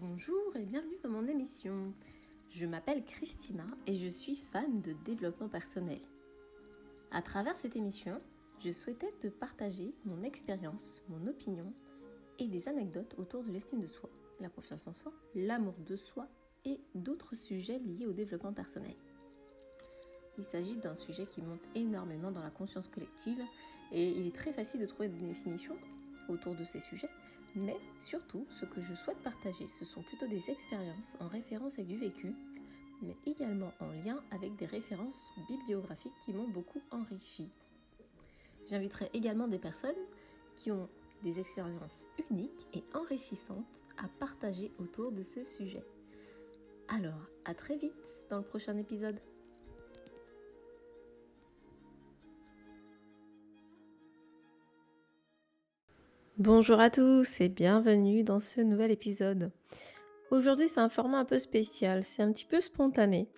Bonjour et bienvenue dans mon émission. Je m'appelle Christina et je suis fan de développement personnel. À travers cette émission, je souhaitais te partager mon expérience, mon opinion et des anecdotes autour de l'estime de soi, la confiance en soi, l'amour de soi et d'autres sujets liés au développement personnel. Il s'agit d'un sujet qui monte énormément dans la conscience collective et il est très facile de trouver des définitions autour de ces sujets, mais surtout ce que je souhaite partager, ce sont plutôt des expériences en référence avec du vécu, mais également en lien avec des références bibliographiques qui m'ont beaucoup enrichi. J'inviterai également des personnes qui ont des expériences uniques et enrichissantes à partager autour de ce sujet. Alors, à très vite dans le prochain épisode. Bonjour à tous et bienvenue dans ce nouvel épisode. Aujourd'hui c'est un format un peu spécial, c'est un petit peu spontané.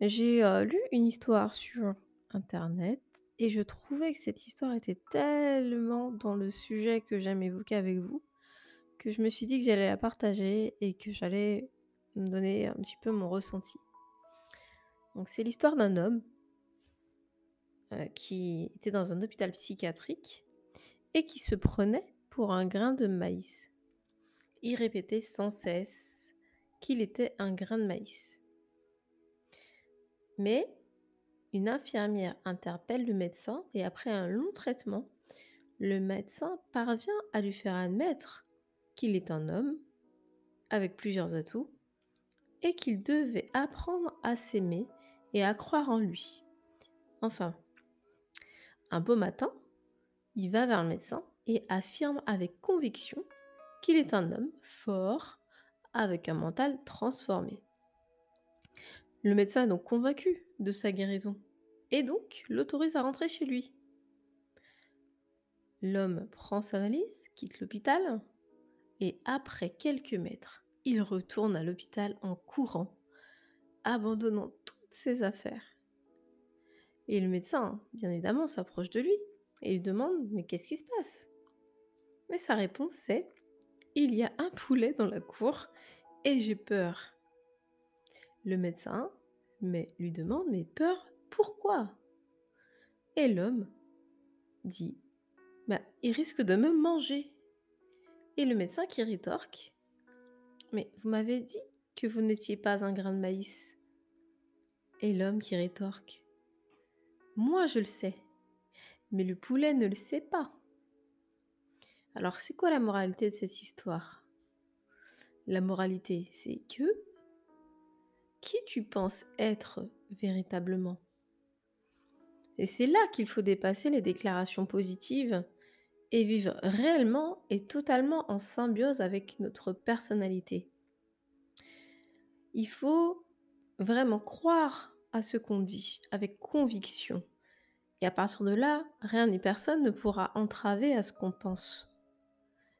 J'ai euh, lu une histoire sur internet et je trouvais que cette histoire était tellement dans le sujet que j'aime évoquer avec vous que je me suis dit que j'allais la partager et que j'allais me donner un petit peu mon ressenti. Donc c'est l'histoire d'un homme euh, qui était dans un hôpital psychiatrique et qui se prenait un grain de maïs. Il répétait sans cesse qu'il était un grain de maïs. Mais une infirmière interpelle le médecin et après un long traitement, le médecin parvient à lui faire admettre qu'il est un homme avec plusieurs atouts et qu'il devait apprendre à s'aimer et à croire en lui. Enfin, un beau matin, il va vers le médecin et affirme avec conviction qu'il est un homme fort avec un mental transformé. Le médecin est donc convaincu de sa guérison et donc l'autorise à rentrer chez lui. L'homme prend sa valise, quitte l'hôpital et après quelques mètres, il retourne à l'hôpital en courant, abandonnant toutes ses affaires. Et le médecin, bien évidemment, s'approche de lui et lui demande Mais qu'est-ce qui se passe? Mais sa réponse c'est Il y a un poulet dans la cour et j'ai peur. Le médecin mais lui demande Mais peur, pourquoi? Et l'homme dit bah, Il risque de me manger. Et le médecin qui rétorque Mais vous m'avez dit que vous n'étiez pas un grain de maïs. Et l'homme qui rétorque Moi je le sais, mais le poulet ne le sait pas. Alors, c'est quoi la moralité de cette histoire? La moralité, c'est que qui tu penses être véritablement? Et c'est là qu'il faut dépasser les déclarations positives et vivre réellement et totalement en symbiose avec notre personnalité. Il faut vraiment croire à ce qu'on dit avec conviction. Et à partir de là, rien ni personne ne pourra entraver à ce qu'on pense.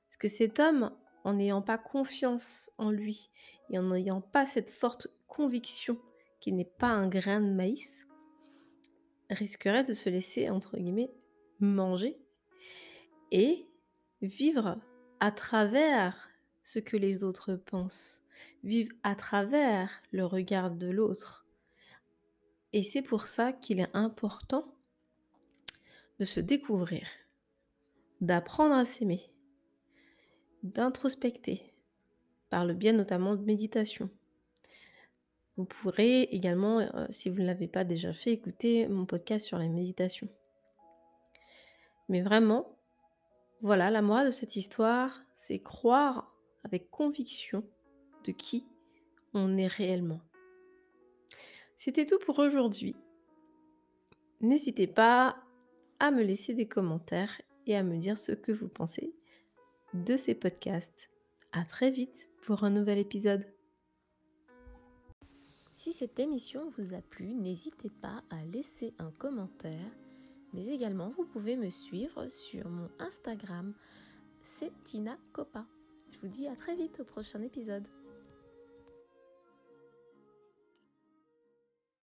Parce que cet homme, en n'ayant pas confiance en lui et en n'ayant pas cette forte conviction qu'il n'est pas un grain de maïs, risquerait de se laisser, entre guillemets, manger et vivre à travers ce que les autres pensent, vivre à travers le regard de l'autre. Et c'est pour ça qu'il est important de se découvrir, d'apprendre à s'aimer, d'introspecter, par le biais notamment de méditation. Vous pourrez également, euh, si vous ne l'avez pas déjà fait, écouter mon podcast sur la méditation. Mais vraiment, voilà, la morale de cette histoire, c'est croire avec conviction de qui on est réellement. C'était tout pour aujourd'hui. N'hésitez pas à me laisser des commentaires et à me dire ce que vous pensez de ces podcasts. À très vite pour un nouvel épisode. Si cette émission vous a plu, n'hésitez pas à laisser un commentaire, mais également vous pouvez me suivre sur mon Instagram, c'est Tina Copa. Je vous dis à très vite au prochain épisode.